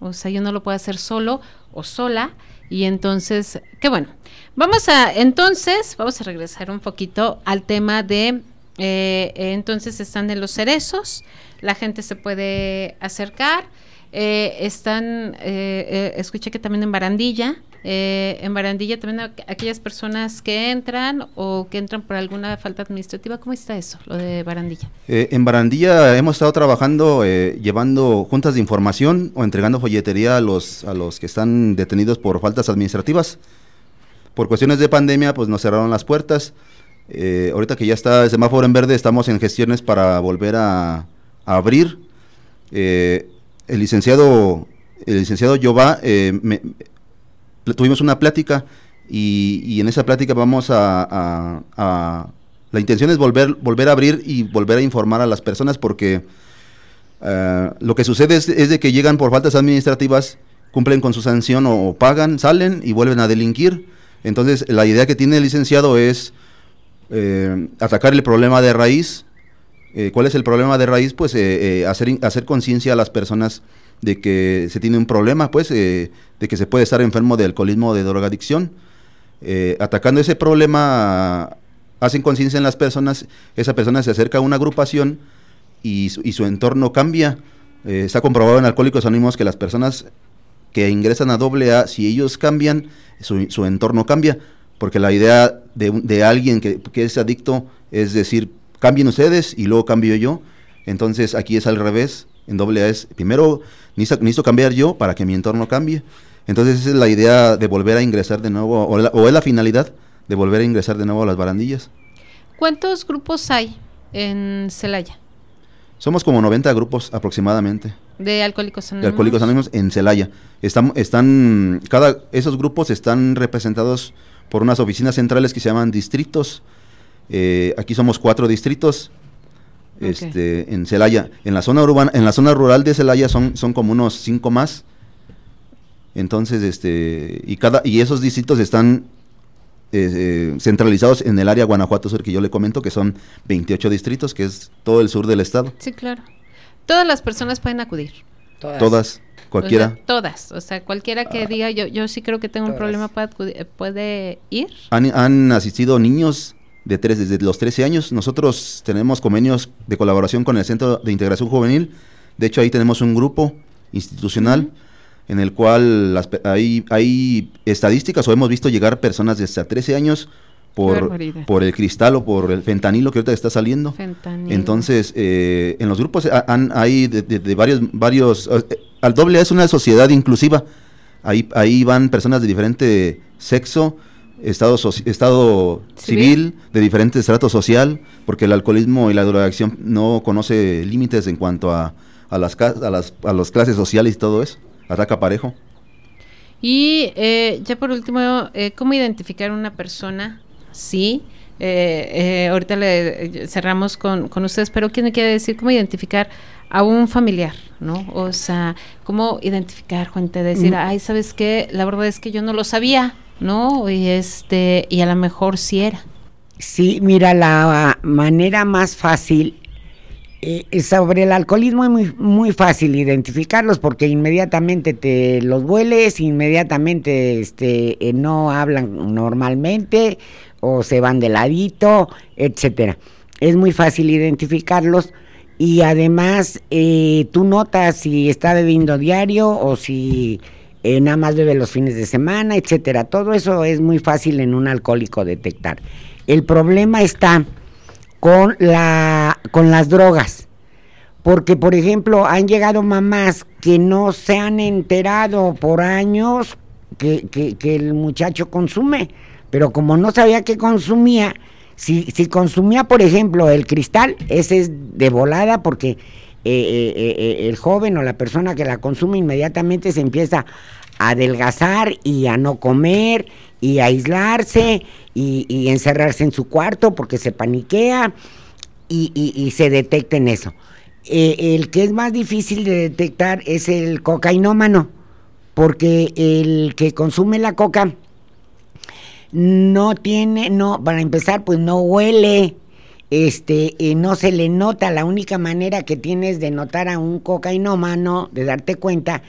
o sea, yo no lo puedo hacer solo o sola y entonces, qué bueno. Vamos a, entonces, vamos a regresar un poquito al tema de, eh, entonces están en los cerezos, la gente se puede acercar. Eh, están, eh, eh, escuché que también en Barandilla, eh, en Barandilla también aquellas personas que entran o que entran por alguna falta administrativa, ¿cómo está eso, lo de Barandilla? Eh, en Barandilla hemos estado trabajando, eh, llevando juntas de información o entregando folletería a los, a los que están detenidos por faltas administrativas. Por cuestiones de pandemia, pues nos cerraron las puertas. Ahorita que ya está el semáforo en verde, estamos en gestiones para volver a, abrir. El licenciado, el licenciado pl- tuvimos una plática y, en esa plática vamos a, la intención es volver, volver a abrir y volver a informar a las personas porque eh, lo que sucede es, de que llegan por faltas administrativas, cumplen con su sanción o, pagan, salen y vuelven a delinquir. Entonces la idea que tiene el licenciado es eh, atacar el problema de raíz. Eh, ¿Cuál es el problema de raíz? Pues eh, hacer, hacer conciencia a las personas de que se tiene un problema, pues, eh, de que se puede estar enfermo de alcoholismo o de drogadicción. Eh, atacando ese problema, hacen conciencia en las personas, esa persona se acerca a una agrupación y, su- y su entorno cambia. Eh, está comprobado en Alcohólicos Anónimos que las personas que ingresan a AA, si ellos cambian, su, su entorno cambia. Porque la idea de, de alguien que, que es adicto es decir, cambien ustedes y luego cambio yo. Entonces aquí es al revés. En AA es, primero necesito, necesito cambiar yo para que mi entorno cambie. Entonces esa es la idea de volver a ingresar de nuevo, o, la- o es la finalidad de volver a ingresar de nuevo a las barandillas. ¿Cuántos grupos hay en Celaya Somos como 90 grupos aproximadamente. de Alcohólicos de Anónimos? Alcohólicos Anónimos en Celaya. Están, están, cada, esos grupos están representados por unas oficinas centrales que se llaman distritos. Eh, aquí somos cuatro distritos. Este, en Celaya, en la zona urbana, en la zona rural de Celaya son, son como unos cinco más. Entonces, este, y cada, y esos distritos están eh, eh, centralizados en el área Guanajuato Sur que yo le comento, que son 28 distritos, que es todo el sur del estado. Sí, claro. Todas las personas pueden acudir. Todas, cualquiera. O sea, todas. O sea, cualquiera que diga, yo, yo sí creo que tengo un Todas. problema, puede, puede ir. Han, han asistido niños de tres, desde los 13 años. Nosotros tenemos convenios de colaboración con el Centro de Integración Juvenil. De hecho, ahí tenemos un grupo institucional en el cual las hay, hay estadísticas o hemos visto llegar personas de hasta 13 años por, por el cristal o por el fentanilo que ahorita está saliendo. Fentanilo. Entonces, eh, en los grupos han- hay de, de- de varios, varios, eh, al doble es una sociedad inclusiva. Ahí, ahí van personas de diferente sexo, estado, soci- estado Civil. civil, de diferente estrato social, porque el alcoholismo y la drogadicción no conoce límites en cuanto a, a las, a, las, a las clases sociales y todo eso. Ataca parejo. Y eh, ya por último, eh, ¿cómo identificar una persona? Sí. eh, eh, ahorita le eh, cerramos con, con ustedes, pero ¿quién me quiere decir cómo identificar a un familiar, ¿no? O sea, ¿cómo identificar, Juan? Te decir, Mm. ay, ¿sabes qué? La verdad es que yo no lo sabía, ¿no? Y este, y a lo mejor sí era. Sí, mira, la manera más fácil Eh, eh, sobre el alcoholismo es muy, muy fácil identificarlos porque inmediatamente te los hueles, inmediatamente este, eh, no hablan normalmente o se van de ladito, etcétera. Es muy fácil identificarlos y además tú notas si está bebiendo diario o si nada más bebe los fines de semana, etcétera. Todo eso es muy fácil en un alcohólico detectar. El problema está con, la, con las drogas. Porque, por ejemplo, han llegado mamás que no se han enterado por años que, que, el muchacho consume, pero como no sabía que consumía, si, si, consumía, por ejemplo, el cristal, ese es de volada porque eh, eh, eh, el joven o la persona que la consume inmediatamente se empieza a adelgazar y a no comer y aislarse y, encerrarse en su cuarto porque se paniquea y, se detecta en eso. El que es más difícil de detectar es el cocainómano, porque el que consume la coca no tiene, no, para empezar, pues no huele, este, eh, no se le nota. La única manera que tienes de notar a un cocainómano, de darte cuenta,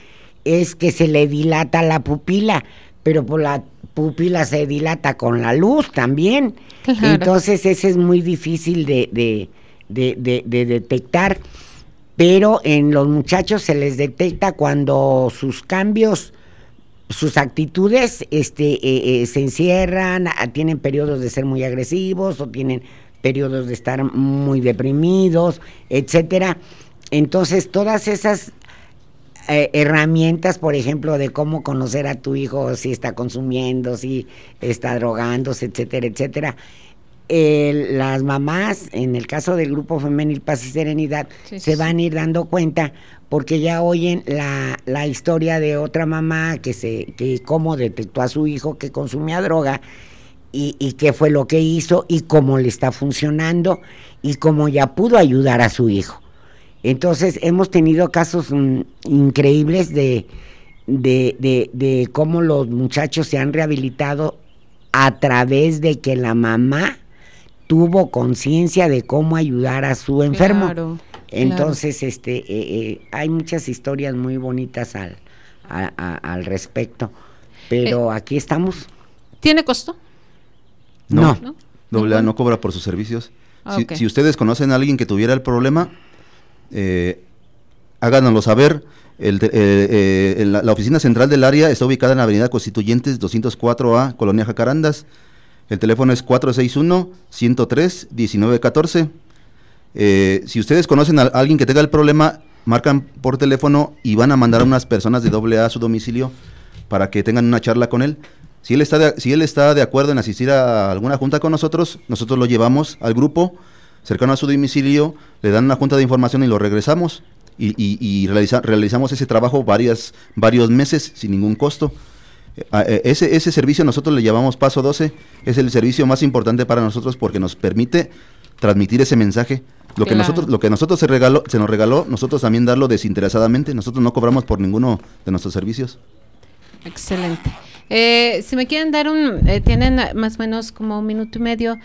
es que se le dilata la pupila, pero por la pupila se dilata con la luz también. Entonces ese es muy difícil de, detectar. Pero en los muchachos se les detecta cuando sus cambios, sus actitudes este, eh, eh, se encierran, tienen periodos de ser muy agresivos o tienen periodos de estar muy deprimidos, etcétera. Entonces, todas esas eh, herramientas, por ejemplo, de cómo conocer a tu hijo si está consumiendo, si está drogándose, etcétera, etcétera. las mamás, en el caso del grupo femenil Paz y Serenidad, se van a ir dando cuenta porque ya oyen la, la historia de otra mamá que se, que cómo detectó a su hijo que consumía droga y, y qué fue lo que hizo y cómo le está funcionando y cómo ya pudo ayudar a su hijo. Entonces hemos tenido casos mm, increíbles de, de, cómo los muchachos se han rehabilitado a través de que la mamá tuvo conciencia de cómo ayudar a su enfermo. Entonces, este, eh, eh, hay muchas historias muy bonitas al, al respecto, pero eh, aquí estamos. ¿Tiene costo? No. ¿No? Doble no cobra por sus servicios. Ah, si, ustedes conocen a alguien que tuviera el problema, eh, háganoslo saber. El, eh, eh, la, oficina central del área está ubicada en la Avenida Constituyentes 204A, Colonia Jacarandas. El teléfono es 461-103-1914. Eh, si ustedes conocen a alguien que tenga el problema, marcan por teléfono y van a mandar a unas personas de doble A a su domicilio para que tengan una charla con él. Si él, está de, si él está de acuerdo en asistir a alguna junta con nosotros, nosotros lo llevamos al grupo cercano a su domicilio, le dan una junta de información y lo regresamos y, realizamos ese trabajo varias, varios meses sin ningún costo. Eh, eh, ese, ese servicio nosotros le llamamos Paso 12, es el servicio más importante para nosotros porque nos permite transmitir ese mensaje. Lo que nosotros, lo que nosotros se regaló, se nos regaló, nosotros también darlo desinteresadamente. Nosotros no cobramos por ninguno de nuestros servicios. Excelente. Eh, si me quieren dar un, tienen más o menos como un minuto y medio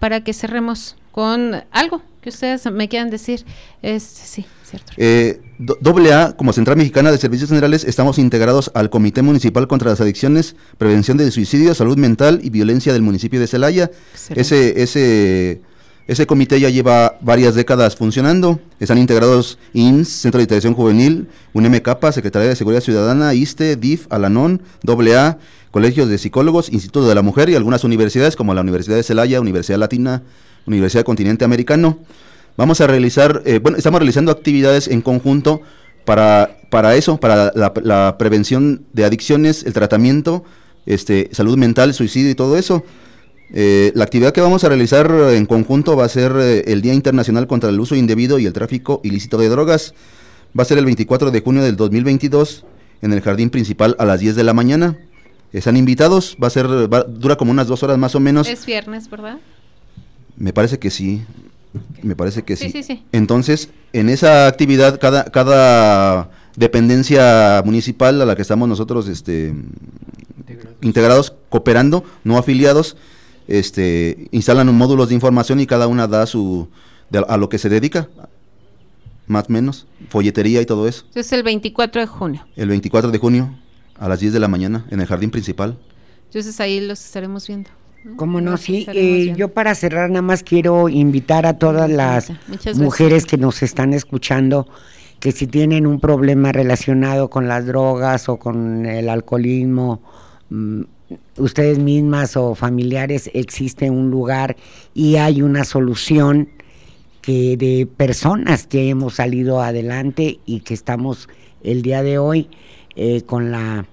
para que cerremos con algo que ustedes me quieran decir. Este, sí, cierto. Eh, doble A, como Central Mexicana de Servicios Generales, estamos integrados al Comité Municipal contra las Adicciones, Prevención de Suicidio, Salud Mental y Violencia del municipio de Celaya. Ese, ese, ese comité ya lleva varias décadas funcionando. Están integrados INS, Centro de Integración Juvenil, UNMCAPA, Secretaría de Seguridad Ciudadana, ISTE, DIF, Alanón, AA, colegios de psicólogos, Instituto de la Mujer y algunas universidades como la Universidad de Celaya, Universidad Latina, Universidad Continente Americano. Vamos a realizar, eh, bueno, estamos realizando actividades en conjunto para, para eso, para la, prevención de adicciones, el tratamiento, este, salud mental, suicidio y todo eso. Eh, la actividad que vamos a realizar en conjunto va a ser eh, el Día Internacional contra el Uso Indebido y el Tráfico Ilícito de Drogas. Va a ser el 24 de junio del 2022 en el jardín principal a las 10 de la mañana. Están invitados, va a ser, dura como unas dos horas más o menos. Es viernes, ¿verdad? Me parece que sí. Me parece que sí. Entonces, en esa actividad, cada, cada dependencia municipal a la que estamos nosotros este, integrados. cooperando, no afiliados, este, instalan un módulos de información y cada una da su a lo que se dedica. más o menos, folletería y todo eso. Es el 24 de junio. El 24 de junio a las 10 de la mañana en el jardín principal. Entonces ahí los estaremos viendo. Como no, sí. eh, yo para cerrar nada más quiero invitar a todas las mujeres que nos están escuchando que si tienen un problema relacionado con las drogas o con el alcoholismo, mm, ustedes mismas o familiares, existe un lugar y hay una solución que de personas que hemos salido adelante y que estamos el día de hoy eh, con la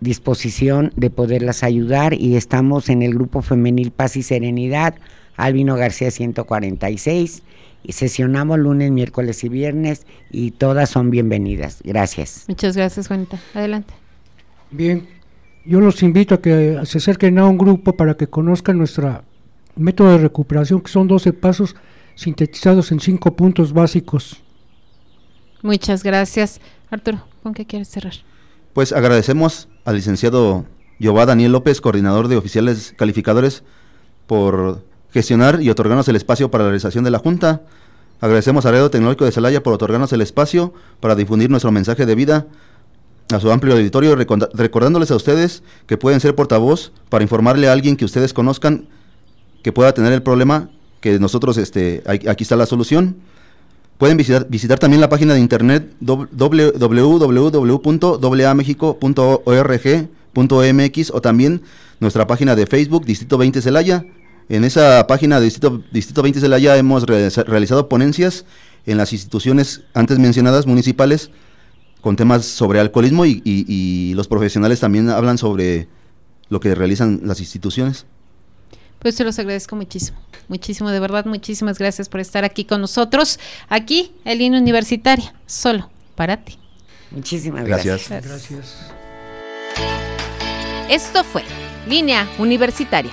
disposición de poderlas ayudar y estamos en el grupo femenil Paz y Serenidad, Albino García 146, y sesionamos lunes, miércoles y viernes y todas son bienvenidas. Gracias. Muchas gracias, Juanita. Adelante. Bien, yo los invito a que se acerquen a un grupo para que conozcan nuestro método de recuperación, que son 12 pasos sintetizados en 5 puntos básicos. Muchas gracias. Arturo, ¿con qué quieres cerrar? Pues agradecemos al licenciado Jehová Daniel López, coordinador de oficiales calificadores, por gestionar y otorgarnos el espacio para la realización de la Junta. Agradecemos a Radio Tecnológico de Celaya por otorgarnos el espacio para difundir nuestro mensaje de vida a su amplio auditorio, recordándoles a ustedes que pueden ser portavoz para informarle a alguien que ustedes conozcan que pueda tener el problema, que nosotros, este, aquí está la solución. Pueden visitar, visitar también la página de internet www.aamexico.org.mx o también nuestra página de Facebook, Distrito 20 Celaya. En esa página de Distrito, Distrito 20 Celaya hemos realiza- realizado ponencias en las instituciones antes mencionadas municipales con temas sobre alcoholismo y, y- y los profesionales también hablan sobre lo que realizan las instituciones. Pues se los agradezco muchísimo, muchísimo, de verdad, muchísimas gracias por estar aquí con nosotros, aquí en Línea Universitaria, solo para ti. Muchísimas gracias. Gracias. Gracias. Esto fue Línea Universitaria.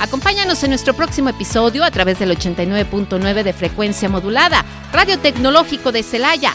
Acompáñanos en nuestro próximo episodio a través del 89.9 de frecuencia modulada, Radio Tecnológico de Celaya,